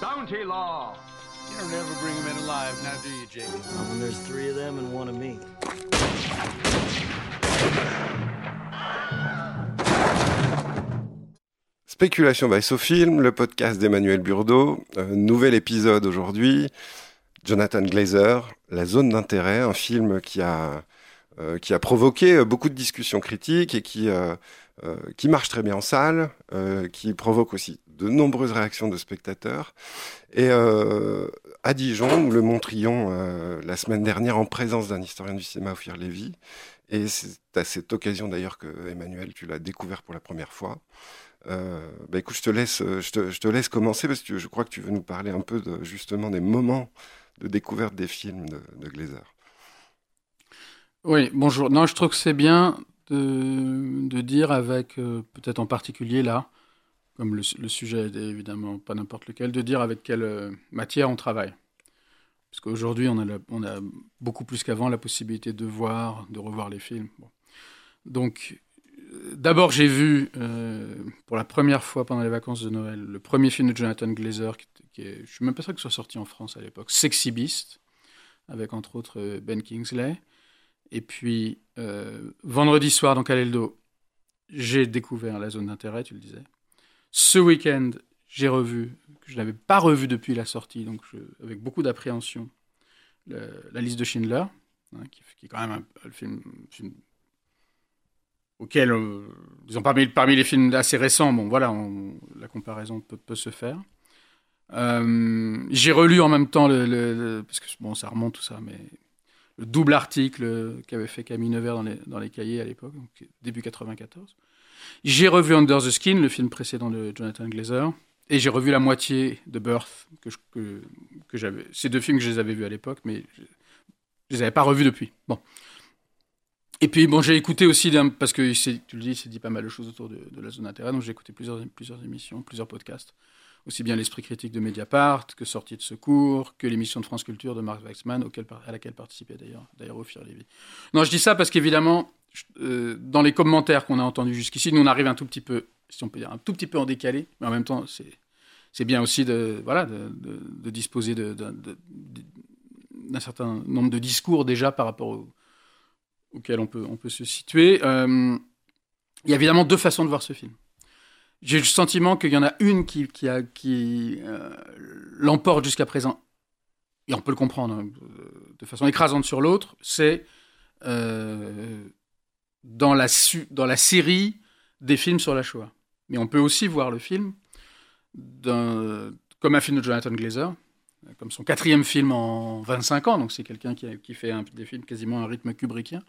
Bounty law. You don't ever bring them in alive, now do you, Jamie? Not when there's three of them and one of me. Spéculation by Sofilm, le podcast d'Emmanuel Burdeau. Euh, nouvel épisode aujourd'hui. Jonathan Glazer, La zone d'intérêt, un film qui a, euh, qui a provoqué beaucoup de discussions critiques et qui, euh, euh, qui marche très bien en salle, euh, qui provoque aussi de nombreuses réactions de spectateurs. Et euh, à Dijon, nous le montrions euh, la semaine dernière en présence d'un historien du cinéma, Ophir Lévy. Et c'est à cette occasion d'ailleurs que Emmanuel, tu l'as découvert pour la première fois. Euh, bah écoute, je te laisse, je te, je te laisse commencer parce que je crois que tu veux nous parler un peu justement des moments de découverte des films de, de Glazer. Oui, bonjour. Non, je trouve que c'est bien de, de dire avec, euh, peut-être en particulier là, comme le, sujet est évidemment pas n'importe lequel, de dire avec quelle euh, matière on travaille. Parce qu'aujourd'hui, on, a on a beaucoup plus qu'avant la possibilité de voir, de revoir les films. Donc, d'abord, j'ai vu euh, pour la première fois pendant les vacances de Noël le premier film de Jonathan Glazer, qui, est, je suis même pas sûr qu'il soit sorti en France à l'époque, Sexy Beast, avec entre autres euh, Ben Kingsley. Et puis, euh, vendredi soir, dans Caleldo, j'ai découvert la zone d'intérêt, tu le disais. Ce week-end, j'ai revu, que je n'avais pas revu depuis la sortie, donc avec beaucoup d'appréhension, la liste de Schindler, hein, qui, est quand même un, film auquel, euh, disons, parmi, les films assez récents, bon, voilà, la comparaison peut, se faire. Euh, j'ai relu en même temps le, parce que bon, ça remonte tout ça, mais le double article qu'avait fait Camille Nevers dans les, dans les cahiers à l'époque, début 94. J'ai revu Under the Skin, le film précédent de Jonathan Glazer, et j'ai revu la moitié de Birth, que, que j'avais. Ces deux films que je les avais vus à l'époque, mais je, je les avais pas revus depuis. Bon. Et puis bon, j'ai écouté aussi parce que tu le dis, il s'est dit pas mal de choses autour de, la zone d'intérêt, donc j'ai écouté plusieurs, plusieurs émissions, plusieurs podcasts aussi bien l'esprit critique de Mediapart que Sortie de secours, que l'émission de France Culture de Marc Waxman, auquel, à laquelle participait d'ailleurs d'ailleurs Ophir Lévy. Non, je dis ça parce qu'évidemment, euh, dans les commentaires qu'on a entendus jusqu'ici, nous on arrive un tout petit peu, si on peut dire, un tout petit peu en décalé, mais en même temps, c'est bien aussi de voilà de, de- de disposer d'un certain nombre de discours déjà par rapport au, auxquels on peut se situer. Euh, il y a évidemment deux façons de voir ce film. J'ai le sentiment qu'il y en a une qui, euh, l'emporte jusqu'à présent, et on peut le comprendre hein, de façon écrasante sur l'autre, c'est euh, dans, la dans la série des films sur la Shoah. Mais on peut aussi voir le film comme un film de Jonathan Glazer, comme son quatrième film en 25 ans, donc c'est quelqu'un qui, fait un- des films quasiment à un rythme kubrickien.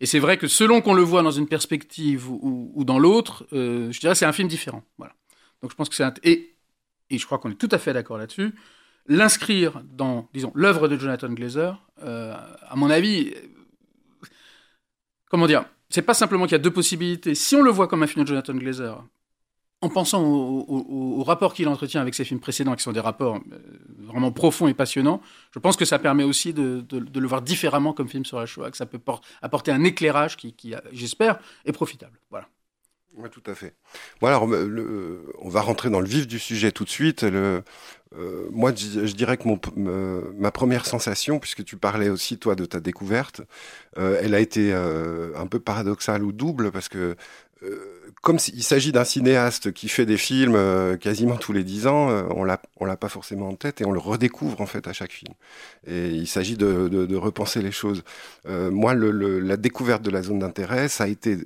Et c'est vrai que selon qu'on le voit dans une perspective ou, dans l'autre, euh, je dirais c'est un film différent. Voilà. Donc je pense que c'est un... Et, et je crois qu'on est tout à fait d'accord là-dessus. L'inscrire dans, disons, l'œuvre de Jonathan Glazer, euh, à mon avis, euh, comment dire, c'est pas simplement qu'il y a deux possibilités. Si on le voit comme un film de Jonathan Glazer, en pensant au, au- rapport qu'il entretient avec ses films précédents, qui sont des rapports euh, vraiment profonds et passionnants, je pense que ça permet aussi de, le voir différemment comme film sur la Shoah, que ça peut por- apporter un éclairage qui, j'espère, est profitable. Voilà. Oui, tout à fait. Bon, alors, le- le- on va rentrer dans le vif du sujet tout de suite. Euh, moi, je, dirais que ma première sensation, puisque tu parlais aussi, toi, de ta découverte, euh, elle a été euh, un peu paradoxale ou double, parce que euh, comme il s'agit d'un cinéaste qui fait des films euh, quasiment tous les dix ans, euh, on l'a, l'a pas forcément en tête et on le redécouvre en fait à chaque film. Et il s'agit de, repenser les choses. Moi, la découverte de la zone d'intérêt, ça a été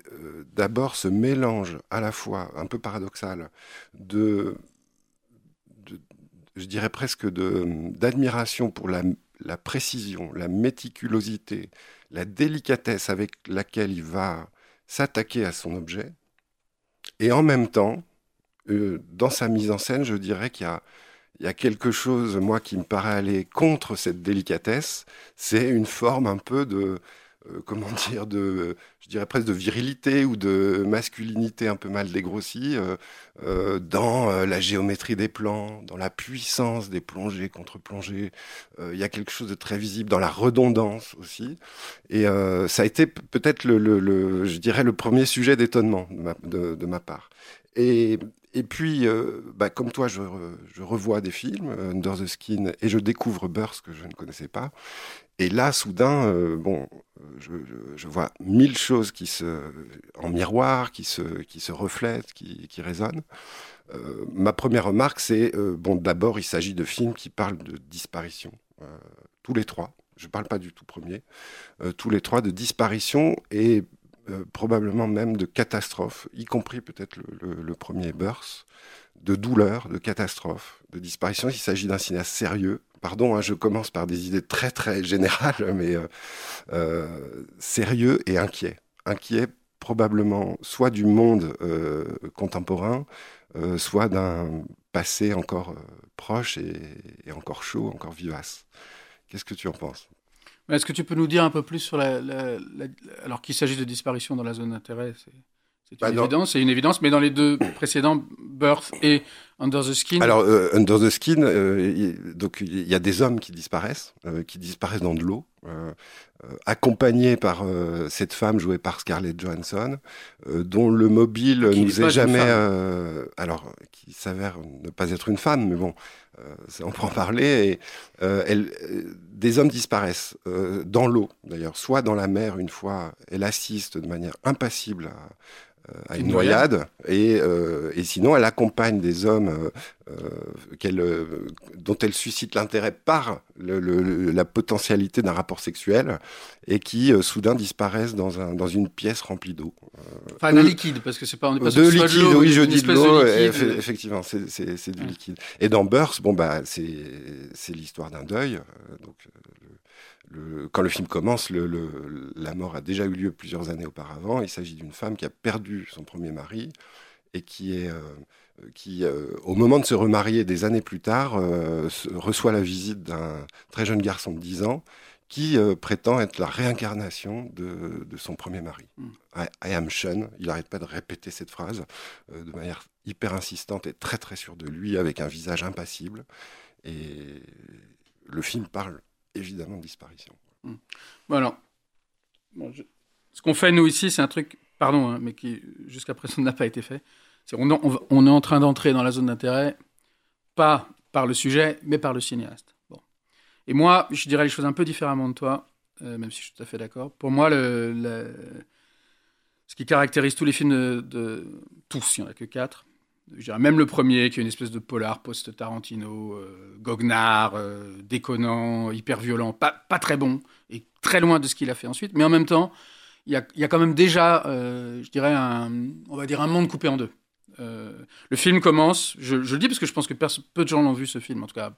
d'abord ce mélange à la fois un peu paradoxal de, je dirais presque d'admiration pour la précision, la méticulosité, la délicatesse avec laquelle il va s'attaquer à son objet, et en même temps, euh, dans sa mise en scène, je dirais qu'il y a, il y a quelque chose, moi, qui me paraît aller contre cette délicatesse, c'est une forme un peu de, euh, comment dire, de, je dirais presque de virilité ou de masculinité un peu mal dégrossie euh, euh, dans la géométrie des plans, dans la puissance des plongées contre plongées. Il y a quelque chose de très visible dans la redondance aussi. Et ça a été peut-être le, je dirais, le premier sujet d'étonnement de, ma part. Et puis, bah, comme toi, je, revois des films, Under the Skin, et je découvre Burst que je ne connaissais pas. Et là, soudain, euh, bon, je, vois mille choses qui se, en miroir, qui se, reflètent, qui, qui résonnent. ma première remarque, c'est, bon, d'abord, il s'agit de films qui parlent de disparition. tous les trois. Je ne parle pas du tout premier. tous les trois de disparition et euh, probablement même de catastrophe, y compris peut-être le, premier Burst, de douleur, de catastrophe, de disparition. Il s'agit d'un cinéaste sérieux. Pardon, hein, je commence par des idées très très générales, mais euh, euh, sérieux et inquiet. Inquiet probablement soit du monde contemporain, soit d'un passé encore proche et, encore chaud, encore vivace. Qu'est-ce que tu en penses? Est-ce que tu peux nous dire un peu plus sur la. alors qu'il s'agit de disparition dans la zone d'intérêt, c'est une bah, évidence, c'est une évidence, mais dans les deux précédents, Birth et Under the Skin. Alors euh, Under the Skin, euh, donc il y a des hommes qui disparaissent, euh, qui disparaissent dans de l'eau, accompagnés par cette femme jouée par Scarlett Johansson, dont le mobile qui nous est jamais, alors qui s'avère ne pas être une femme, mais bon, on peut en parler. Et elle, des hommes disparaissent dans l'eau, d'ailleurs, soit dans la mer une fois, elle assiste de manière impassible à à une, noyade, Et, euh, et, sinon elle accompagne des hommes euh, euh, dont elle suscite l'intérêt par la potentialité d'un rapport sexuel et qui soudain disparaissent dans, un, dans une pièce remplie d'eau. enfin, un liquide, parce que c'est pas, on pas de liquide, oui, je dis de l'eau, effectivement, c'est du liquide. Et dans Burst, bon, bah, c'est l'histoire d'un deuil, donc quand le film commence, la mort a déjà eu lieu plusieurs années auparavant. Il s'agit d'une femme qui a perdu son premier mari et qui est euh, qui, euh, au moment de se remarier des années plus tard, euh, reçoit la visite d'un très jeune garçon de 10 ans qui prétend être la réincarnation de, son premier mari. Mm. I, am Sean. Il n'arrête pas de répéter cette phrase de manière hyper insistante et très très sûre de lui, avec un visage impassible. Et le film parle évidemment de disparition. Hmm. Bon ce qu'on fait nous ici, c'est un truc, pardon, hein, mais qui jusqu'à présent n'a pas été fait. On, est en train d'entrer dans la zone d'intérêt, pas par le sujet, mais par le cinéaste. Bon. Et moi, je dirais les choses un peu différemment de toi, euh, même si je suis tout à fait d'accord. Pour moi, ce qui caractérise tous les films de, tous, il n'y en a que quatre, même le premier, qui est une espèce de polar post-Tarantino, euh, goguenard, euh, déconnant, hyper violent, pas, très bon, et très loin de ce qu'il a fait ensuite. Mais en même temps, il y a, quand même déjà, je dirais, on va dire un monde coupé en deux. Euh, le film commence, je, le dis parce que je pense que peu de gens l'ont vu ce film, en tout cas,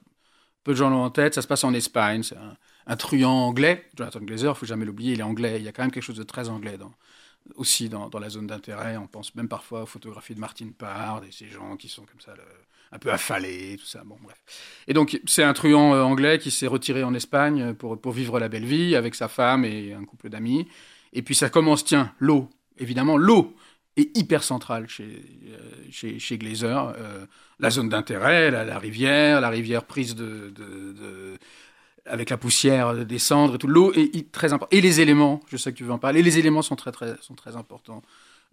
peu de gens l'ont en tête. Ça se passe en Espagne, c'est un, truand anglais. Jonathan Glazer, il faut jamais l'oublier, il est anglais. Il y a quand même quelque chose de très anglais dans, aussi dans, la zone d'intérêt. On pense même parfois aux photographies de Martine Pard et ces gens qui sont comme ça, un peu affalés, tout ça. Bon, bref. Et donc, c'est un truand euh, anglais qui s'est retiré en Espagne pour, pour vivre la belle vie avec sa femme et un couple d'amis. Et puis, ça commence, tiens, l'eau. Évidemment, l'eau est hyper centrale chez, euh, chez, chez Glazer. Euh, la zone d'intérêt, la, rivière, la rivière prise de, avec la poussière, des cendres et tout. L'eau est très importante. Et les éléments, je sais que tu veux en parler, les éléments sont très, très, sont très importants.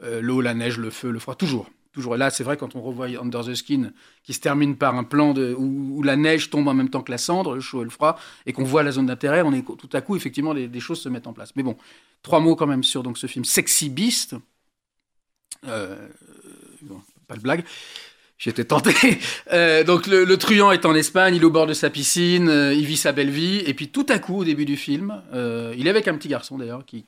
Euh, l'eau, la neige, le feu, le froid, toujours. Toujours. là, c'est vrai, quand on revoit Under the Skin, qui se termine par un plan de, où, la neige tombe en même temps que la cendre, le chaud et le froid, et qu'on voit la zone d'intérêt, on est tout à coup, effectivement, des choses se mettent en place. Mais bon, trois mots quand même sur donc, ce film Sexy Beast. Euh, pas de blague. J'étais tenté. Euh, donc le, truand est en Espagne, il est au bord de sa piscine, euh, il vit sa belle vie, et puis tout à coup, au début du film, il est avec un petit garçon d'ailleurs, qui,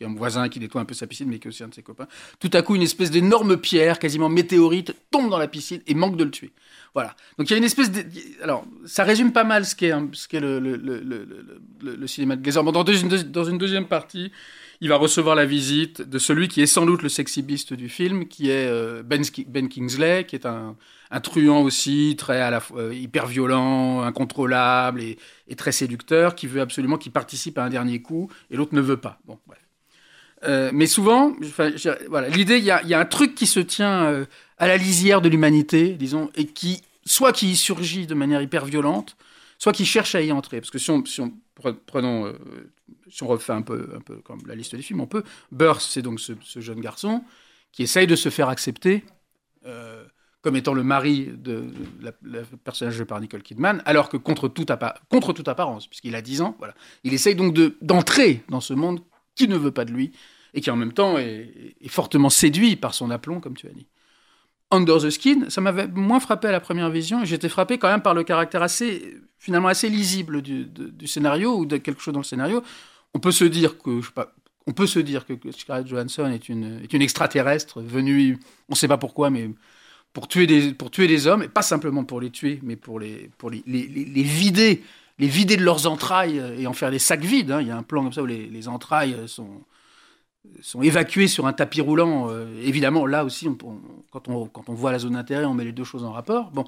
est un voisin qui nettoie un peu sa piscine, mais qui est aussi un de ses copains. Tout à coup, une espèce d'énorme pierre, quasiment météorite, tombe dans la piscine et manque de le tuer. Voilà. Donc il y a une espèce de... Alors, ça résume pas mal ce qu'est le, cinéma de Glazer. Bon, dans une deuxième partie, il va recevoir la visite de celui qui est sans doute le sexy beast du film, qui est euh, Ben, ben Kingsley, qui est un, truand aussi, très à la fois euh, hyper violent, incontrôlable et, très séducteur, qui veut absolument qu'il participe à un dernier coup, et l'autre ne veut pas. Bon, bref. Euh, mais souvent, voilà, l'idée, il y, y a, un truc qui se tient à la lisière de l'humanité, disons, et qui, soit qui surgit de manière hyper violente, soit qui cherche à y entrer. Parce que si on prenons si on refait un peu, un peu comme la liste des films, on peut. Burst, c'est donc ce, jeune garçon qui essaye de se faire accepter euh, comme étant le mari de, la, personnage joué par Nicole Kidman, alors que contre, toute apparence, puisqu'il a 10 ans, voilà, il essaye donc d'entrer dans ce monde qui ne veut pas de lui et qui en même temps est, fortement séduit par son aplomb, comme tu as dit. Under the Skin, ça m'avait moins frappé à la première vision, j'étais frappé quand même par le caractère assez, finalement assez lisible du scénario, ou de quelque chose dans le scénario, on peut se dire que, je on peut se dire que Scarlett Johansson est une, est une extraterrestre venue, on ne sait pas pourquoi, mais pour tuer, des, pour tuer des hommes, et pas simplement pour les tuer, mais pour les, pour les, les, vider, les vider de leurs entrailles et en faire des sacs vides. Hein. Il y a un plan comme ça où les, entrailles sont, sont évacuées sur un tapis roulant. Euh, évidemment, là aussi, quand, on, quand on voit la zone d'intérêt, on met les deux choses en rapport. Bon.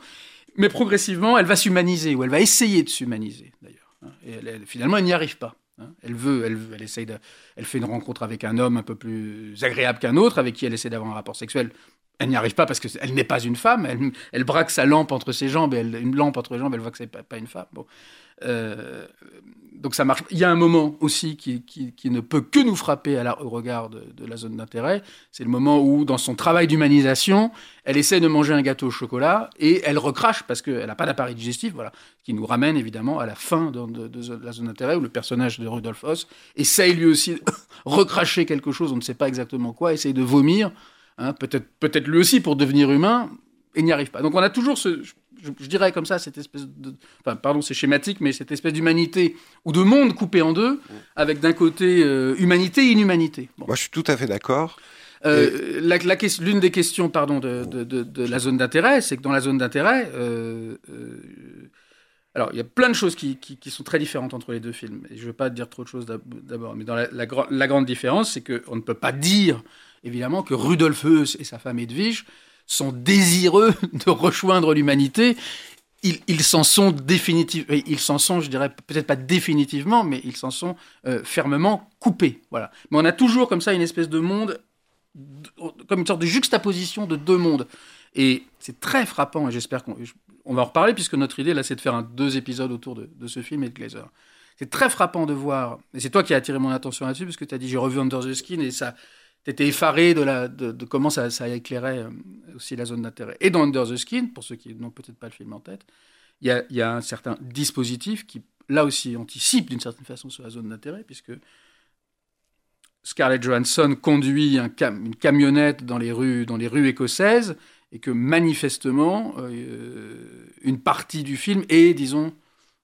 Mais progressivement, elle va s'humaniser, ou elle va essayer de s'humaniser, d'ailleurs. Hein. Et finalement, elle n'y arrive pas. Hein. Elle veut, elle, de, elle fait une rencontre avec un homme un peu plus agréable qu'un autre, avec qui elle essaie d'avoir un rapport sexuel. Elle n'y arrive pas parce qu'elle n'est pas une femme. Elle, braque sa lampe entre ses jambes, et elle, une lampe entre les jambes, elle voit que c'est pas, pas une femme. Euh, donc ça marche. Il y a un moment aussi qui, ne peut que nous frapper au regard de, la zone d'intérêt. C'est le moment où, dans son travail d'humanisation, elle essaie de manger un gâteau au chocolat et elle recrache parce qu'elle n'a pas d'appareil digestif. Voilà, qui nous ramène évidemment à la fin de, la zone d'intérêt où le personnage de Rudolf Hoss essaye lui aussi de recracher quelque chose, on ne sait pas exactement quoi, essaye de vomir. Hein, peut-être, peut-être lui aussi pour devenir humain, et n'y arrive pas. Donc on a toujours ce, je, dirais comme ça, cette espèce de. Enfin, pardon, c'est schématique, mais cette espèce d'humanité ou de monde coupé en deux, avec d'un côté euh, humanité et inhumanité. Moi, je suis tout à fait d'accord. Euh, l'une des questions pardon, de, de, la zone d'intérêt, c'est que dans la zone d'intérêt, euh, alors il y a plein de choses qui, qui, sont très différentes entre les deux films. Et je ne veux pas dire trop de choses d'abord, mais dans la, la, grande différence, c'est qu'on ne peut pas dire, évidemment, que Rudolf Heuss et sa femme Edwige sont désireux de rejoindre l'humanité, ils, s'en sont définitivement, ils s'en sont, je dirais peut-être pas définitivement, mais ils s'en sont euh, fermement coupés. Voilà. Mais on a toujours comme ça une espèce de monde, comme une sorte de juxtaposition de deux mondes. Et c'est très frappant, et j'espère qu'on on va en reparler, puisque notre idée, là, c'est de faire deux épisodes autour de, ce film et de Glazer. C'est très frappant de voir, et c'est toi qui as attiré mon attention là-dessus, parce que tu as dit j'ai revu Under the Skin, et ça, tu effaré de, la, de, comment ça, ça, éclairait euh, aussi la zone d'intérêt. Et dans Under the Skin, pour ceux qui n'ont peut-être pas le film en tête, il y a, un certain dispositif qui, là aussi, anticipe d'une certaine façon sur la zone d'intérêt, puisque Scarlett Johansson conduit un une camionnette dans les, rues, dans les rues écossaises, et que manifestement, euh, une partie du film est, disons,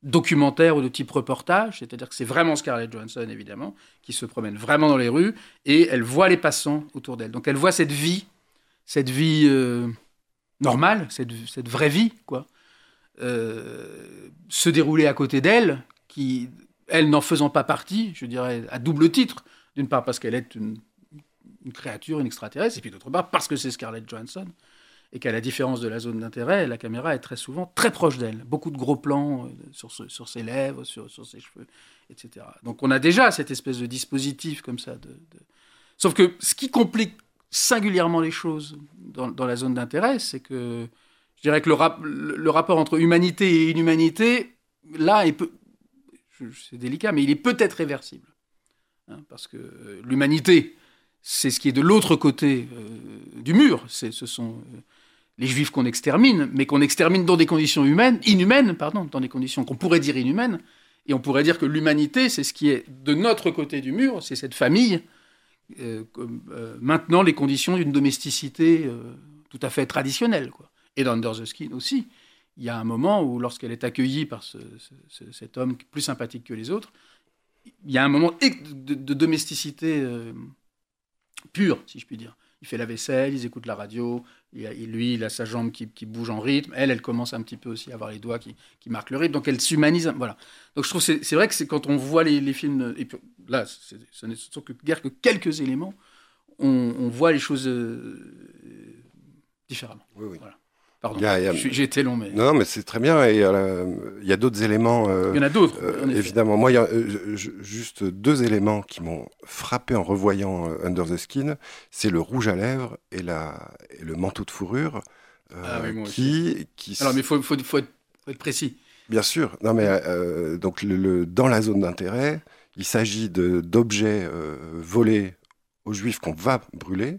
documentaire ou de type reportage, c'est-à-dire que c'est vraiment Scarlett Johansson, évidemment, qui se promène vraiment dans les rues, et elle voit les passants autour d'elle. Donc elle voit cette vie, cette vie euh, normale, cette, vraie vie, quoi, euh, se dérouler à côté d'elle, qui, elle n'en faisant pas partie, je dirais, à double titre, d'une part parce qu'elle est une, créature, une extraterrestre, et puis d'autre part parce que c'est Scarlett Johansson, et qu'à la différence de la zone d'intérêt, la caméra est très souvent très proche d'elle. Beaucoup de gros plans euh, sur, ses lèvres, sur, ses cheveux, etc. Donc on a déjà cette espèce de dispositif comme ça. Sauf que ce qui complique singulièrement les choses dans, la zone d'intérêt, c'est que je dirais que le, rapport entre humanité et inhumanité, là, c'est délicat, mais il est peut-être réversible. Hein, parce que euh, l'humanité, c'est ce qui est de l'autre côté euh, du mur. Ce sont les juifs qu'on extermine, mais qu'on extermine dans des conditions humaines, inhumaines, pardon, dans des conditions qu'on pourrait dire inhumaines. Et on pourrait dire que l'humanité, c'est ce qui est de notre côté du mur, c'est cette famille, euh, euh, maintenant les conditions d'une domesticité euh, tout à fait traditionnelle. Quoi. Et dans Under the Skin aussi, il y a un moment où, lorsqu'elle est accueillie par cet homme plus sympathique que les autres, il y a un moment de, domesticité euh, pure, si je puis dire. Il fait la vaisselle, ils écoutent la radio, il lui, il a sa jambe qui, qui, bouge en rythme. Elle, elle commence un petit peu aussi à avoir les doigts qui, qui marquent le rythme. Donc elle s'humanise. Voilà. Donc je trouve c'est c'est vrai que c'est quand on voit les, les films, et puis, là, ce n'est que guère que quelques éléments, on, on voit les choses euh, différemment. Oui, oui. Voilà. Pardon, j'ai été long, mais Non, mais c'est très bien. Et euh, il y a d'autres éléments. euh, il y en a d'autres. euh, évidemment, moi, il y a juste deux éléments qui m'ont frappé en revoyant Under the Skin. C'est le rouge à lèvres et, la, et le manteau de fourrure. Ah oui, moi qui, qui Alors, mais il faut, faut, faut, être, faut être précis. Bien sûr. Non, mais donc le, le- dans la zone d'intérêt, il s'agit d'objets volés aux Juifs qu'on va brûler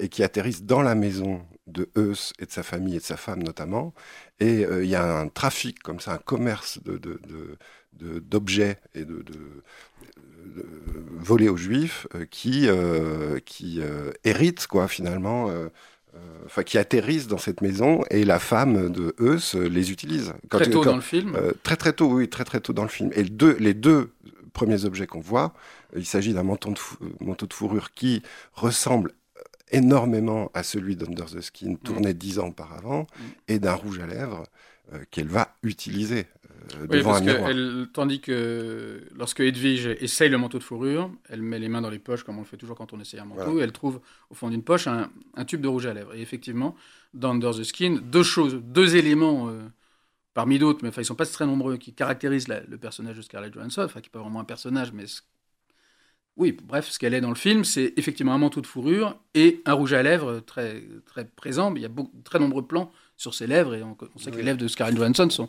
et qui atterrissent dans la maison de Eus et de sa famille et de sa femme notamment. Et euh, il y a un trafic comme ça, un commerce de, de- de- d'objets et de, de- de- volés aux Juifs euh, qui, euh, qui euh, héritent quoi finalement. euh, Enfin, qui atterrissent dans cette maison et la femme de Eus les utilise. Quand- Très tôt quand- dans le film. très très tôt, oui, très très tôt dans le film. Et deux- les deux premiers objets qu'on voit, il s'agit d'un manteau, de fou- manteau de fourrure qui ressemble énormément à celui d'Under the Skin, tourné dix ans auparavant, Mm. et d'un rouge à lèvres euh, qu'elle va utiliser euh, Oui, devant parce un que miroir. elle, tandis que lorsque Edwige essaye le manteau de fourrure, elle met les mains dans les poches, comme on le fait toujours quand on essaye un manteau, Voilà. et elle trouve au fond d'une poche un, un tube de rouge à lèvres. Et effectivement, dans Under the Skin, deux choses, deux éléments, euh, parmi d'autres, mais enfin, ils sont pas très nombreux, qui caractérisent la- le personnage de Scarlett Johansson, enfin, qui n'est pas vraiment un personnage, mais ce- oui, bref, ce qu'elle est dans le film, c'est effectivement un manteau de fourrure et un rouge à lèvres très, très présent. Il y a beaucoup, très nombreux plans sur ses lèvres, et on, on sait que les lèvres de Scarlett Johansson sont,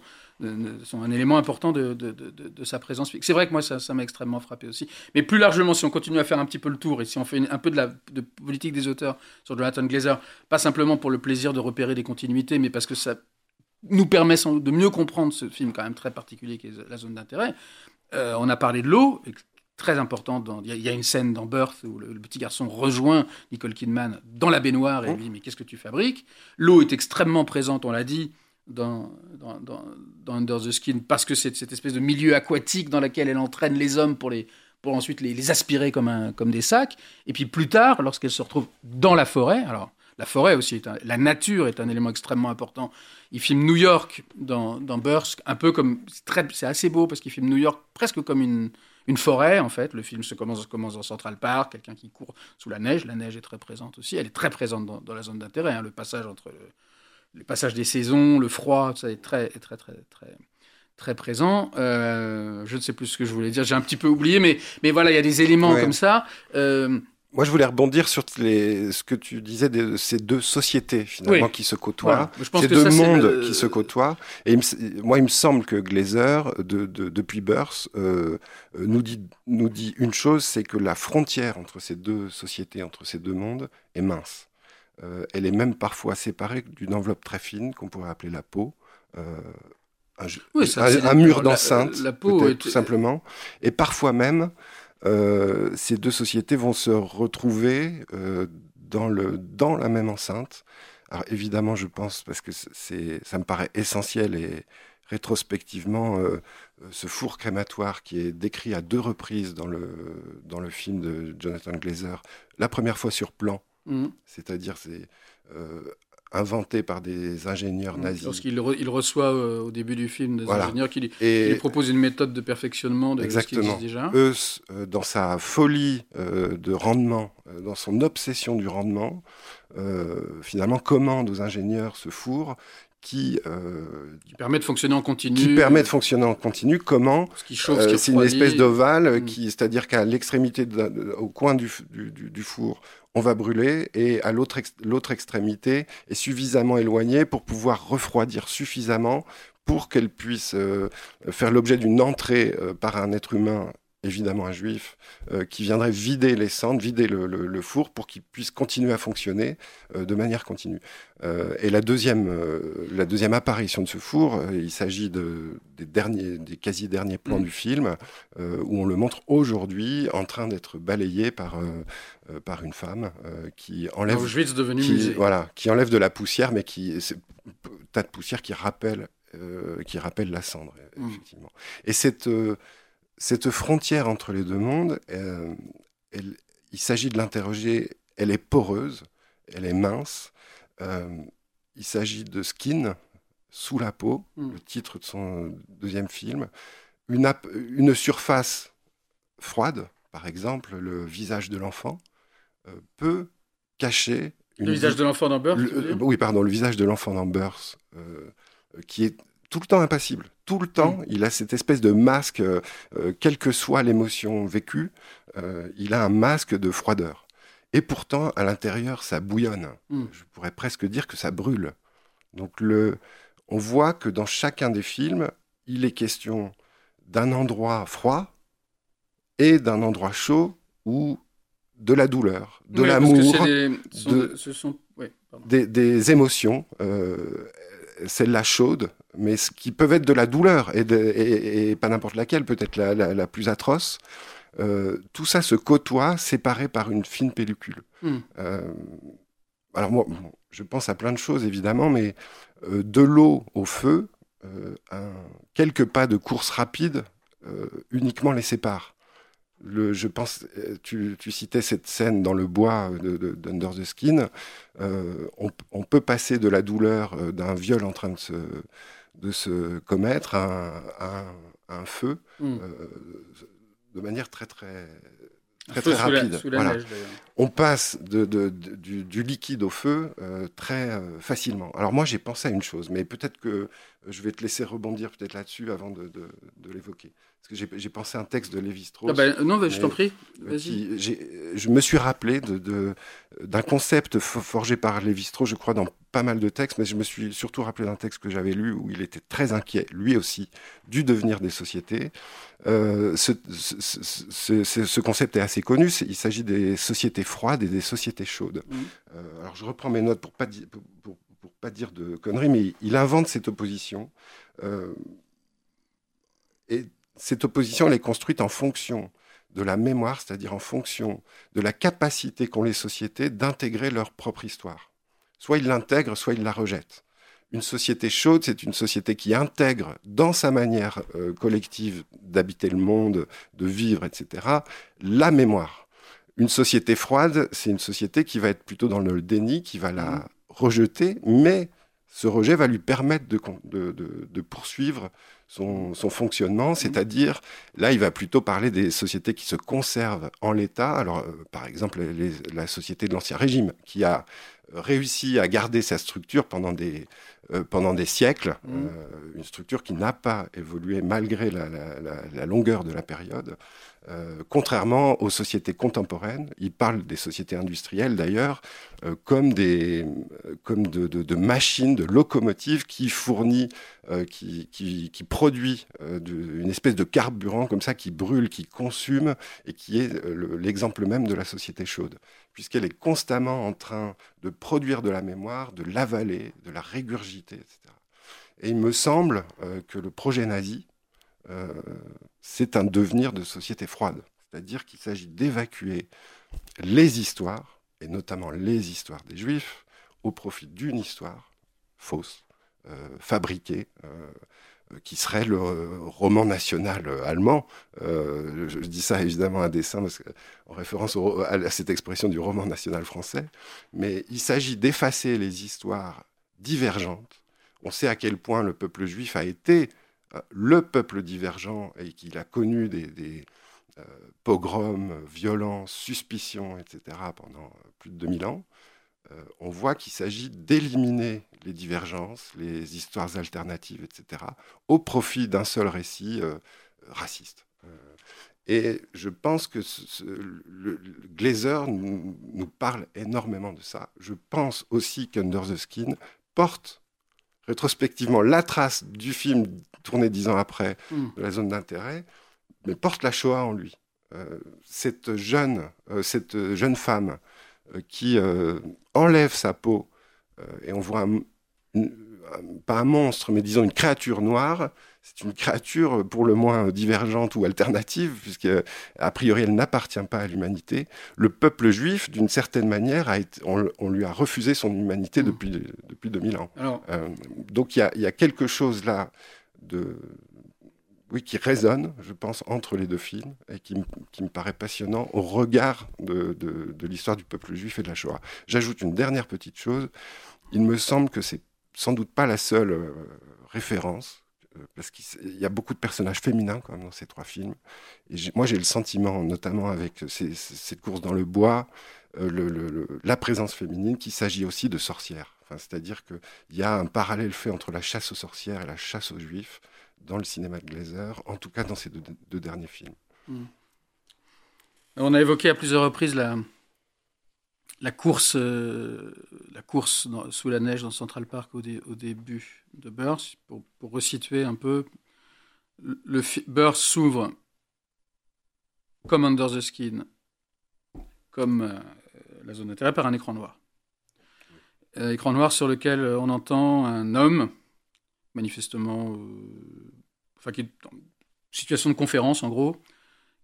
sont un élément important de, de, de, de- de sa présence. C'est vrai que moi, ça ça m'a extrêmement frappé aussi. Mais plus largement, si on continue à faire un petit peu le tour, et si on fait une- un peu de, la, politique des auteurs sur Jonathan Glazer, pas simplement pour le plaisir de repérer des continuités, mais parce que ça nous permet sans doute de mieux comprendre ce film quand même très particulier qui est la zone d'intérêt. Euh, on a parlé de l'eau, très importante. dans- Il y, a- il y a une scène dans Birth où le, le petit garçon rejoint Nicole Kidman dans la baignoire et lui dit Mais qu'est-ce que tu fabriques? L'eau est extrêmement présente, on l'a dit, dans, dans, dans- dans Under the Skin, parce que c'est cette espèce de milieu aquatique dans lequel elle entraîne les hommes pour les pour ensuite les, les aspirer comme, un, comme des sacs. Et puis plus tard, lorsqu'elle se retrouve dans la forêt, alors la forêt aussi, est un- la nature est un élément extrêmement important. Il filme New York dans, dans Burst, un peu comme. C'est assez beau parce qu'il filme New York presque comme une, une forêt, en fait. Le film se commence, commence dans Central Park, quelqu'un qui court sous la neige. La neige est très présente aussi. Elle est très présente dans, dans la zone d'intérêt. hein. Le passage entre le, le passage des saisons, le froid, ça est très, très, très, très, très présent. Euh, je ne sais plus ce que je voulais dire. J'ai un petit peu oublié, mais, mais voilà, il y a des éléments Ouais. comme ça. Euh, Moi, je voulais rebondir sur les, ce que tu disais de ces deux sociétés finalement Oui. qui se côtoient. voilà. Je pense ces que deux ça, mondes le- qui se côtoient. Et il me s- moi, il me semble que Glazer, de, de- depuis Birth, euh, euh, nous, dit, nous dit une chose, c'est que la frontière entre ces deux sociétés, entre ces deux mondes, est mince. Euh, elle est même parfois séparée d'une enveloppe très fine qu'on pourrait appeler la peau. Euh, un, ju- Oui, ça, un- c'est- un mur d'enceinte, la peau peut-être, est- tout simplement. Et parfois même, euh, ces deux sociétés vont se retrouver euh, dans, le, dans la même enceinte. Alors évidemment, je pense, parce que c'est, ça me paraît essentiel et rétrospectivement, euh, ce four crématoire qui est décrit à deux reprises dans le, dans le film de Jonathan Glazer, la première fois sur plan, Mhm. c'est-à-dire c'est inventé par des ingénieurs nazis. Lorsqu'il re- il reçoit euh, au début du film des Voilà. ingénieurs qui lui, qui Et lui proposent une méthode de perfectionnement de ce qui existe déjà. eux, euh, dans sa folie euh, de rendement, dans son obsession du rendement, finalement commande aux ingénieurs ce four qui, euh, qui permet de fonctionner en continu. qui permet de fonctionner en continu. Comment Ce qui chauffe, Euh, ce qui C'est une espèce d'ovale, euh, Mm. qui, c'est-à-dire qu'à l'extrémité, au coin du, four, on va brûler, et à l'autre ex- l'autre extrémité est suffisamment éloignée pour pouvoir refroidir suffisamment pour qu'elle puisse euh, faire l'objet d'une entrée euh, par un être humain, évidemment un juif, euh, qui viendrait vider les cendres, vider le, le- le four pour qu'il puisse continuer à fonctionner euh, de manière continue. Euh, et la deuxième, la deuxième apparition de ce four, il s'agit de, des, derniers, des quasi derniers plans Mm. du film, où on le montre aujourd'hui en train d'être balayé par, par une femme qui enlève Auschwitz devenu qui, musée. voilà, qui enlève de la poussière, mais qui c'est un tas de poussière qui rappelle, euh, qui rappelle la cendre, Mm. effectivement. Et cette, euh, cette frontière entre les deux mondes, euh, il s'agit de l'interroger, elle est poreuse, elle est mince. Euh, il s'agit de Skin, Sous la peau, hmm. le titre de son deuxième film. Une, une surface froide, par exemple, le visage de l'enfant, euh, peut cacher. le visage de l'enfant d'Ambers Oui, pardon, le visage de l'enfant d'Ambers, qui est tout le temps impassible. Tout le temps, il a cette espèce de masque, euh, euh, quelle que soit l'émotion vécue, euh, il a un masque de froideur. Et pourtant, à l'intérieur, ça bouillonne. Mm. Je pourrais presque dire que ça brûle. Donc, le, on voit que dans chacun des films, il est question d'un endroit froid et d'un endroit chaud ou de la douleur, de l'amour, des, des, émotions celle-là chaude, mais ce qui peuvent être de la douleur, et, pas n'importe laquelle, peut-être la, plus atroce. Euh, tout ça se côtoie, séparé par une fine pellicule. Hmm. Euh, alors moi, je pense à plein de choses évidemment, mais euh, de l'eau au feu, quelques pas de course rapide uniquement les séparent je pense, euh, tu, citais cette scène dans le bois de, d'Under the Skin. Euh, on, peut passer de la douleur euh, d'un viol en train de se, de se commettre à un, feu hmm. de manière très très très, très rapide. on passe de, du, liquide au feu très facilement. Alors moi j'ai pensé à une chose, mais peut-être que je vais te laisser rebondir peut-être là-dessus avant de, l'évoquer. Parce que j'ai pensé à un texte de Lévi-Strauss. Ah ben, non, je t'en prie. Je me suis rappelé d'un concept forgé par Lévi-Strauss, je crois, dans pas mal de textes, mais je me suis surtout rappelé d'un texte que j'avais lu où il était très inquiet, lui aussi, du devenir des sociétés. Euh, ce, ce, concept est assez connu. il s'agit des sociétés froides et des sociétés chaudes. Mmh. Euh, alors je reprends mes notes pour pas pour, pour, pas dire de conneries, mais il invente cette opposition. Euh, et cette opposition, elle est construite en fonction de la mémoire, c'est-à-dire en fonction de la capacité qu'ont les sociétés d'intégrer leur propre histoire. Soit ils l'intègrent, soit ils la rejettent. Une société chaude, c'est une société qui intègre dans sa manière euh, collective d'habiter le monde, de vivre, etc., la mémoire. Une société froide, c'est une société qui va être plutôt dans le déni, qui va la rejeter, mais ce rejet va lui permettre de, de poursuivre son, fonctionnement, mhm. c'est-à-dire, là, il va plutôt parler des sociétés qui se conservent en l'état. Alors, euh, par exemple, la société de l'Ancien Régime, qui a réussi à garder sa structure pendant des, euh, pendant des siècles, mhm. euh, une structure qui n'a pas évolué malgré la, longueur de la période, euh, contrairement aux sociétés contemporaines. Il parle des sociétés industrielles d'ailleurs comme, des, comme de, machines, de locomotives qui fournit, qui, qui, produit une espèce de carburant comme ça qui brûle, qui consume et qui est l'exemple même de la société chaude puisqu'elle est constamment en train de produire de la mémoire, de l'avaler, de la régurgiter, etc. Et il me semble euh, que le projet nazi, euh, c'est un devenir de société froide. C'est-à-dire qu'il s'agit d'évacuer les histoires, et notamment les histoires des juifs, au profit d'une histoire fausse, euh, fabriquée, euh, qui serait le euh, roman national euh, allemand. je, dis ça évidemment à dessein en référence à cette expression du roman national français. Mais il s'agit d'effacer les histoires divergentes. On sait à quel point le peuple juif a été le peuple divergent et qu'il a connu des, pogroms, violences, suspicions, etc. pendant plus de 2000 ans. on voit qu'il s'agit d'éliminer les divergences, les histoires alternatives, etc., au profit d'un seul récit euh, raciste. Euh, et je pense que le, Glazer nous, nous, parle énormément de ça. Je pense aussi qu'Under the Skin porte rétrospectivement la trace du film tourné dix ans après hmm. de la zone d'intérêt, mais porte la Shoah en lui. Euh, cette, jeune, cette jeune femme qui enlève sa peau euh, et on voit pas un monstre, mais disons une créature noire. C'est une créature pour le moins divergente ou alternative, puisque a priori elle n'appartient pas à l'humanité. Le peuple juif, d'une certaine manière, a été, on, lui a refusé son humanité mmh. depuis, depuis 2000 ans. Euh, donc il y, a, quelque chose là de, oui, qui résonne, je pense, entre les deux films et qui, me paraît passionnant au regard de, de l'histoire du peuple juif et de la Shoah. J'ajoute une dernière petite chose. Il me semble que c'est sans doute pas la seule euh, référence, euh, parce qu'il y a beaucoup de personnages féminins quand même dans ces trois films. Et moi, j'ai le sentiment, notamment avec cette course dans le bois, euh, la présence féminine, qu'il s'agit aussi de sorcières. Enfin, C'est-à-dire qu'il y a un parallèle fait entre la chasse aux sorcières et la chasse aux juifs dans le cinéma de Glazer, en tout cas dans ces deux, derniers films. Hmm. On a évoqué à plusieurs reprises la, la course, euh, la course sous la neige dans Central Park au, début de Burst, pour, resituer un peu, le, s'ouvre comme Under the Skin, comme euh, la zone d'intérêt, par un écran noir. Euh, écran noir sur lequel on entend un homme, manifestement, enfin, qui est en situation de conférence en gros,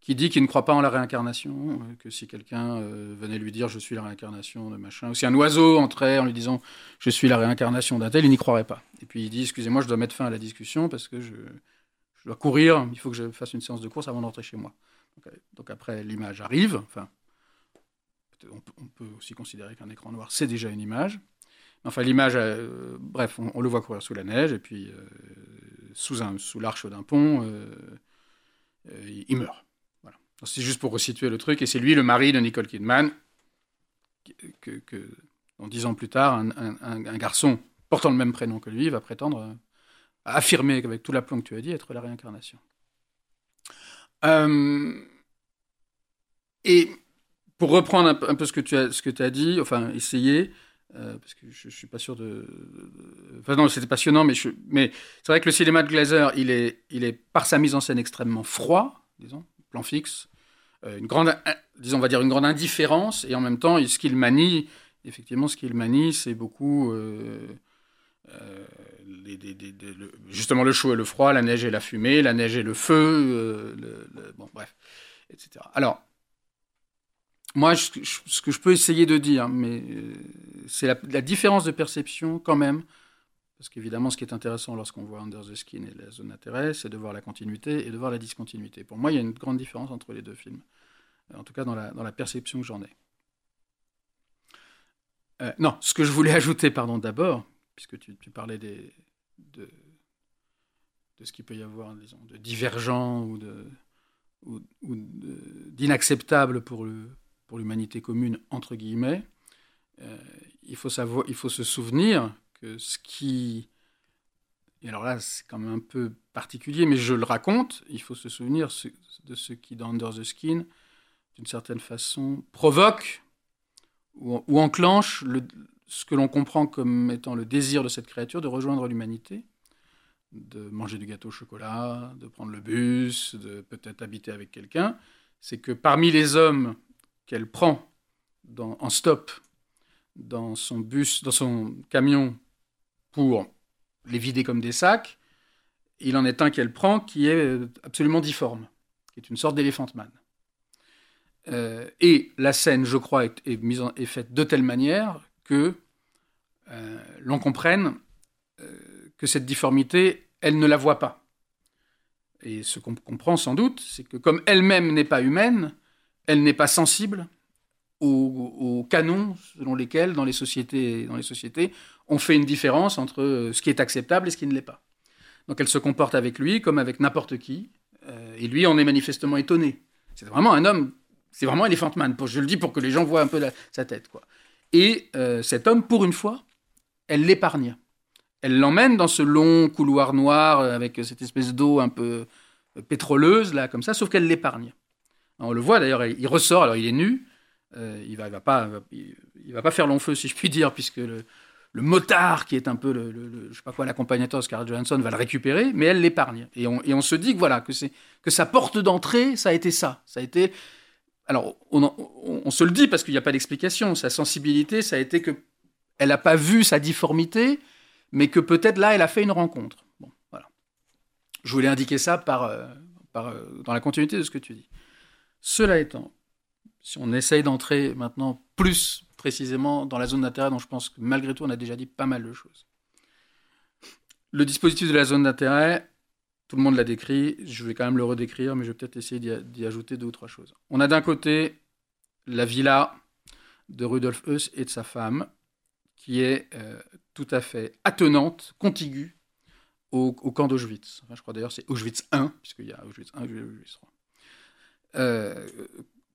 qui dit qu'il ne croit pas en la réincarnation, euh, que si quelqu'un euh, venait lui dire je suis la réincarnation de machin, ou si un oiseau entrait en lui disant je suis la réincarnation d'un tel, il n'y croirait pas. Et puis il dit excusez-moi, je dois mettre fin à la discussion parce que je, dois courir, il faut que je fasse une séance de course avant d'entrer chez moi. Donc, euh, après l'image arrive, enfin on, peut aussi considérer qu'un écran noir c'est déjà une image. Enfin l'image, bref, on, le voit courir sous la neige et puis sous, sous l'arche d'un pont, il meurt. C'est juste pour resituer le truc. Et c'est lui le mari de Nicole Kidman, que, en dix ans plus tard, un, garçon portant le même prénom que lui va prétendre affirmer avec tout l'aplomb que tu as dit être la réincarnation. Euh, et pour reprendre un, peu ce que tu as, dit, enfin essayer, euh, parce que je, ne suis pas sûr de, Enfin non, c'était passionnant, mais, c'est vrai que le cinéma de Glazer, il est, il est par sa mise en scène extrêmement froid, disons, plan fixe, euh, une grande, disons, on va dire une grande indifférence, et en même temps, ce qu'il manie, effectivement, ce qu'il manie, c'est beaucoup euh, euh, justement le chaud et le froid, la neige et la fumée, la neige et le feu, bon, bref, etc. Alors, moi, ce que je peux essayer de dire, mais c'est la, différence de perception quand même, parce qu'évidemment, ce qui est intéressant lorsqu'on voit Under the Skin et la zone d'intérêt, c'est de voir la continuité et de voir la discontinuité. Pour moi, il y a une grande différence entre les deux films, en tout cas dans la, perception que j'en ai. Euh, non, ce que je voulais ajouter, pardon, d'abord, puisque tu, parlais de, ce qu'il peut y avoir, disons, de divergent ou d'inacceptable pour l'humanité commune entre guillemets. Euh, il faut se souvenir ce qui... Et alors là, c'est quand même un peu particulier, mais je le raconte, il faut se souvenir de ce qui, dans Under the Skin, d'une certaine façon, provoque ou, enclenche le, ce que l'on comprend comme étant le désir de cette créature de rejoindre l'humanité, de manger du gâteau au chocolat, de prendre le bus, de peut-être habiter avec quelqu'un, c'est que parmi les hommes qu'elle prend en stop dans son bus, dans son camion pour les vider comme des sacs, il en est un qu'elle prend qui est euh, absolument difforme, qui est une sorte d'éléphant man. Euh, et la scène, je crois, est, mise en, faite de telle manière que euh, l'on comprenne que cette difformité, elle ne la voit pas. Et ce qu'on comprend sans doute, c'est que comme elle-même n'est pas humaine, elle n'est pas sensible aux, canons selon lesquels, dans les, sociétés, dans les sociétés, on fait une différence entre euh, ce qui est acceptable et ce qui ne l'est pas. Donc elle se comporte avec lui comme avec n'importe qui, euh, et lui en est manifestement étonné. C'est vraiment un homme, c'est vraiment Elephant Man, je le dis pour que les gens voient un peu sa tête. quoi. Et euh, cet homme, pour une fois, elle l'épargne. Elle l'emmène dans ce long couloir noir avec cette espèce d'eau un peu pétroleuse, là, comme ça, sauf qu'elle l'épargne. On le voit d'ailleurs, il ressort, alors il est nu, euh, il va, va pas, il va pas faire long feu, si je puis dire, puisque le, motard, qui est un peu je sais pas quoi, l'accompagnateur Scarlett Johansson, va le récupérer, mais elle l'épargne. Et on, et on, se dit que voilà, que c'est que sa porte d'entrée, ça a été ça, ça a été. Alors, on, on, se le dit parce qu'il n'y a pas d'explication. Sa sensibilité, ça a été que elle n'a pas vu sa difformité, mais que peut-être là, elle a fait une rencontre. Bon, voilà. Je voulais indiquer ça par, euh, euh, dans la continuité de ce que tu dis. Cela étant, si on essaye d'entrer maintenant plus précisément dans la zone d'intérêt, dont je pense que malgré tout on a déjà dit pas mal de choses. Le dispositif de la zone d'intérêt, tout le monde l'a décrit, je vais quand même le redécrire, mais je vais peut-être essayer d'y, ajouter deux ou trois choses. On a d'un côté la villa de Rudolf Heuss et de sa femme, qui est euh, tout à fait attenante, contiguë au, camp d'Auschwitz. Je crois d'ailleurs c'est Auschwitz 1, puisqu'il y a Auschwitz 1 et Auschwitz 3. Euh,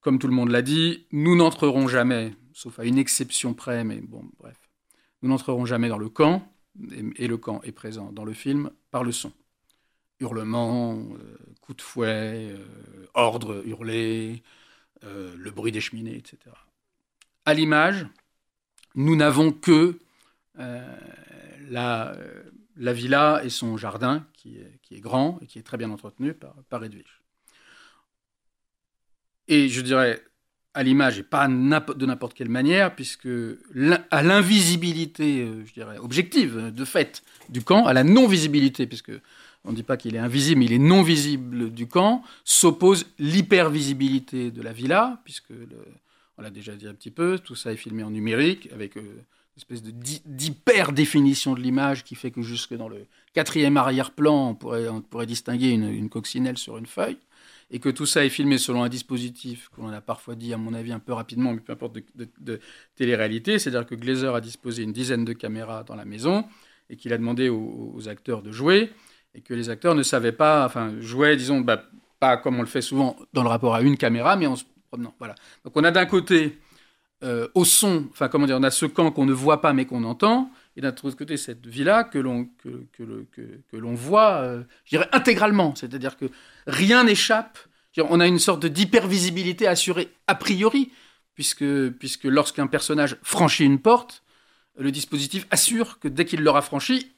comme tout le monde l'a dit, nous n'entrerons jamais, sauf à une exception près, mais bon, bref, nous n'entrerons jamais dans le camp, et, le camp est présent dans le film par le son. Hurlements, euh, coups de fouet, euh, ordres hurlés, euh, le bruit des cheminées, etc. À l'image, nous n'avons que la, la villa et son jardin, qui est, qui est grand et qui est très bien entretenu par, par Edwige. Et je dirais, à l'image, et pas de n'importe quelle manière, puisque à l'invisibilité, euh, je dirais, objective, de fait, du camp, à la non-visibilité, puisque on ne dit pas qu'il est invisible, mais il est non visible du camp, s'oppose l'hypervisibilité de la villa, puisque, on l'a déjà dit un petit peu, tout ça est filmé en numérique, avec euh, une espèce d'hyper-définition de l'image qui fait que jusque dans le quatrième arrière-plan, on pourrait, distinguer une coccinelle sur une feuille, et que tout ça est filmé selon un dispositif qu'on a parfois dit, à mon avis, un peu rapidement, mais peu importe, de, télé-réalité, c'est-à-dire que Glazer a disposé une dizaine de caméras dans la maison, et qu'il a demandé aux, aux acteurs de jouer, et que les acteurs ne savaient pas, enfin, jouaient, disons, bah, pas comme on le fait souvent dans le rapport à une caméra, mais en se promenant. Voilà. Donc on a d'un côté, euh, au son, enfin, comment dire, on a ce camp qu'on ne voit pas mais qu'on entend, et d'un autre côté, cette villa que l'on voit, euh, intégralement. C'est-à-dire que rien n'échappe. On a une sorte d'hypervisibilité assurée a priori, puisque, puisque lorsqu'un personnage franchit une porte, le dispositif assure que dès qu'il l'aura franchi,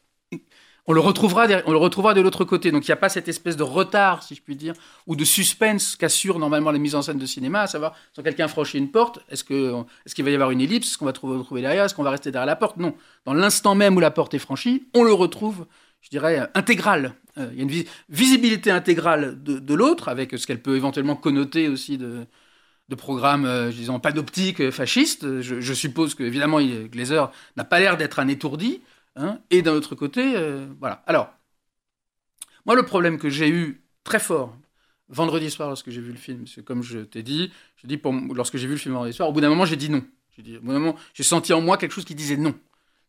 on le retrouvera, on le retrouvera de l'autre côté. Donc il n'y a pas cette espèce de retard, si je puis dire, ou de suspense qu'assure normalement les mises en scène de cinéma, à savoir, quand quelqu'un franchit une porte, est-ce qu'il va y avoir une ellipse Est-ce qu'on va trouver, retrouver derrière Est-ce qu'on va rester derrière la porte? Non. Dans l'instant même où la porte est franchie, on le retrouve, je dirais, intégral. Euh, Il y a une vis- visibilité intégrale de, de l'autre, avec ce qu'elle peut éventuellement connoter aussi de, de programmes, euh, disons, pas d'optique euh, fasciste. Je, suppose que, évidemment, Glazer n'a pas l'air d'être un étourdi. Hein. et d'un autre côté, euh, voilà. Alors, moi, le problème que j'ai eu très fort vendredi soir lorsque j'ai vu le film, c'est comme je t'ai dit, dit pour, lorsque j'ai vu le film vendredi soir, au bout d'un moment, j'ai dit non. J'ai dit, au bout moment, j'ai senti en moi quelque chose qui disait non.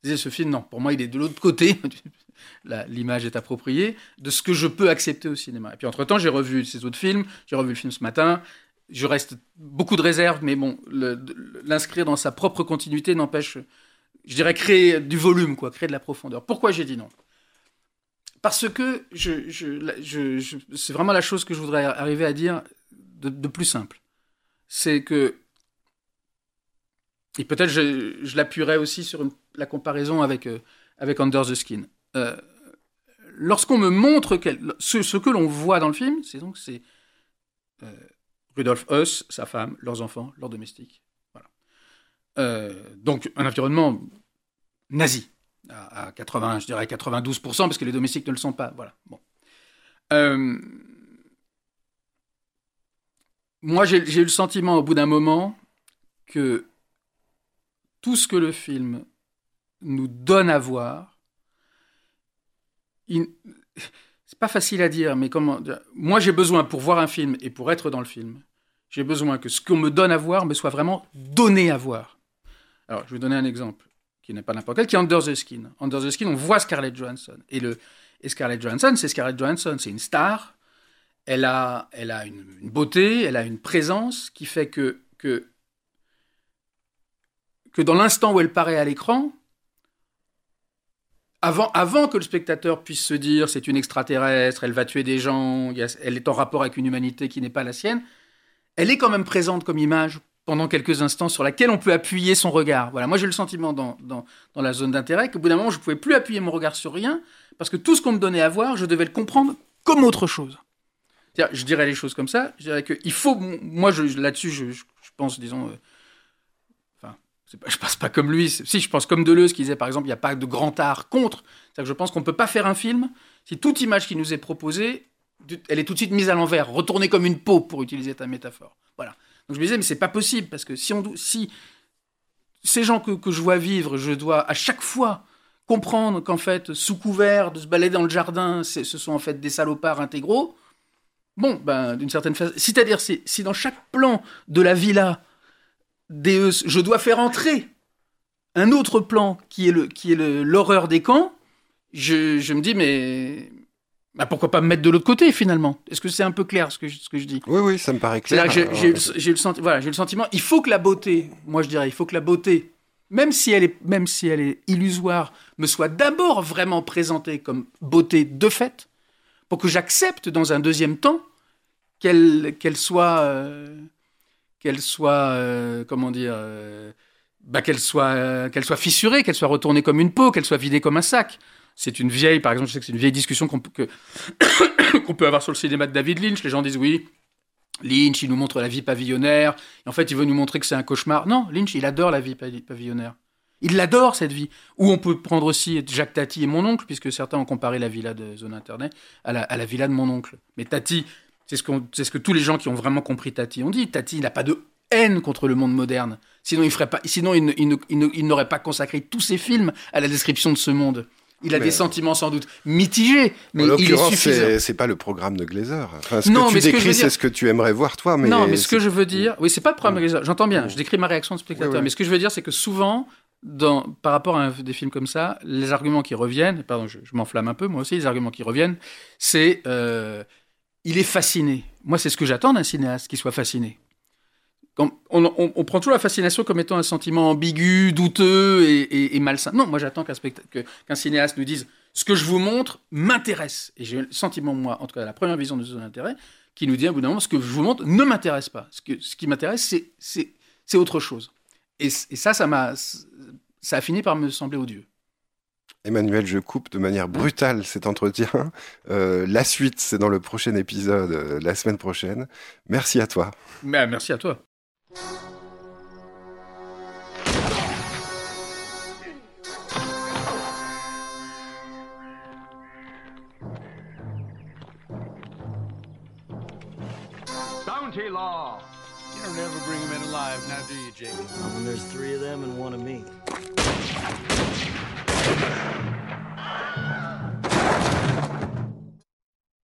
Je disais, ce film, non, pour moi, il est de l'autre côté. L'image est appropriée de ce que je peux accepter au cinéma. Et puis, entre-temps, j'ai revu ces autres films. J'ai revu le film ce matin. Je reste beaucoup de réserves, mais bon, l'inscrire dans sa propre continuité n'empêche, je dirais, créer du volume, quoi, créer de la profondeur. Pourquoi j'ai dit non? Parce que c'est vraiment la chose que je voudrais arriver à dire de, plus simple. C'est que, et peut-être je, l'appuierai aussi sur la comparaison avec, euh, avec Under the Skin. Euh, lorsqu'on me montre ce, que l'on voit dans le film, c'est donc c'est euh, Rudolf Heuss, sa femme, leurs enfants, leurs domestiques. Euh, donc un environnement nazi à, à 80, je dirais 92%, parce que les domestiques ne le sont pas. Voilà. Bon. Euh, moi, j'ai eu le sentiment au bout d'un moment que tout ce que le film nous donne à voir, c'est pas facile à dire, mais comment Moi, j'ai besoin pour voir un film et pour être dans le film, j'ai besoin que ce qu'on me donne à voir me soit vraiment donné à voir. Alors, je vais donner un exemple qui n'est pas n'importe quel, qui est Under the Skin. Under the Skin, on voit Scarlett Johansson. Et, le, et Scarlett Johansson, c'est Scarlett Johansson, c'est une star. Elle a, elle a une, beauté, elle a une présence qui fait que, que, que dans l'instant où elle paraît à l'écran, avant, avant que le spectateur puisse se dire c'est une extraterrestre, elle va tuer des gens, elle est en rapport avec une humanité qui n'est pas la sienne, elle est quand même présente comme image pendant quelques instants sur laquelle on peut appuyer son regard. Voilà, moi j'ai le sentiment dans, dans, la zone d'intérêt qu'au bout d'un moment je ne pouvais plus appuyer mon regard sur rien parce que tout ce qu'on me donnait à voir, je devais le comprendre comme autre chose. Je dirais les choses comme ça, je dirais qu'il faut, moi là-dessus je, pense, disons, euh, enfin, je pense pas comme lui, si je pense comme Deleuze qui disait par exemple il n'y a pas de grand art contre, c'est-à-dire que je pense qu'on ne peut pas faire un film si toute image qui nous est proposée, elle est tout de suite mise à l'envers, retournée comme une peau pour utiliser ta métaphore. Voilà. Donc je me disais, mais c'est pas possible, parce que si, on, si ces gens que, je vois vivre, je dois à chaque fois comprendre qu'en fait, sous couvert de se balader dans le jardin, ce sont en fait des salopards intégraux. Bon, ben, d'une certaine façon. C'est-à-dire, si, dans chaque plan de la villa d'Eus, je dois faire entrer un autre plan qui est l'horreur des camps, je, me dis, mais. Bah pourquoi pas me mettre de l'autre côté finalement? Est-ce que c'est un peu clair ce que, je, ce que je dis? Oui, oui, ça me paraît clair. J'ai le, le, voilà, le sentiment, il faut que la beauté, moi je dirais, il faut que la beauté même si elle est, même si elle est illusoire, me soit d'abord vraiment présentée comme beauté de fait, pour que j'accepte dans un deuxième temps qu'elle qu'elle soit, euh, qu'elle soit, euh, comment dire, euh, bah, qu'elle soit, qu'elle soit fissurée, qu'elle soit retournée comme une peau, qu'elle soit vidée comme un sac. C'est une vieille, par exemple, je sais que c'est une vieille discussion qu'on peut, peut avoir sur le cinéma de David Lynch. Les gens disent oui, Lynch, il nous montre la vie pavillonnaire. En fait, il veut nous montrer que c'est un cauchemar. Non, Lynch, il adore la vie pavillonnaire. Il l'adore, cette vie. Ou on peut prendre aussi Jacques Tati et mon oncle, puisque certains ont comparé la villa de Zone Internet à la, villa de mon oncle. Mais Tati, c'est ce, ce, que tous les gens qui ont vraiment compris Tati ont dit. Tati, il n'a pas de haine contre le monde moderne. Sinon, il pas, sinon il n'aurait pas consacré tous ses films à la description de ce monde. Il a des sentiments sans doute mitigés, mais en il est suffisant. C'est pas le programme de Glazer. Enfin, ce non, que tu décris, c'est ce que tu aimerais voir toi. Mais non, mais ce que je veux dire, oui, c'est pas le programme de Glazer. J'entends bien. Je décris ma réaction de spectateur, mais ce que je veux dire, c'est que souvent, dans, par rapport à des films comme ça, les arguments qui reviennent, pardon, je, m'enflamme un peu, moi aussi, les arguments qui reviennent, c'est euh, il est fasciné. Moi, c'est ce que j'attends d'un cinéaste, qu'il soit fasciné on, prend toujours la fascination comme étant un sentiment ambigu, douteux et, malsain. Non, moi j'attends qu'un cinéaste nous dise ce que je vous montre m'intéresse. Et j'ai le sentiment, moi, en tout cas la première vision de son intérêt, qui nous dit à bout d'un moment ce que je vous montre ne m'intéresse pas. Ce, que, ce qui m'intéresse, c'est autre chose. Et, ça, ça, m'a, ça a fini par me sembler odieux. Emmanuel, je coupe de manière brutale cet entretien. Euh, la suite, c'est dans le prochain épisode, euh, la semaine prochaine. Merci à toi. Mais, merci à toi. Bounty law. You don't ever bring them in alive, now do you, Jake? Not when there's three of them and one of me.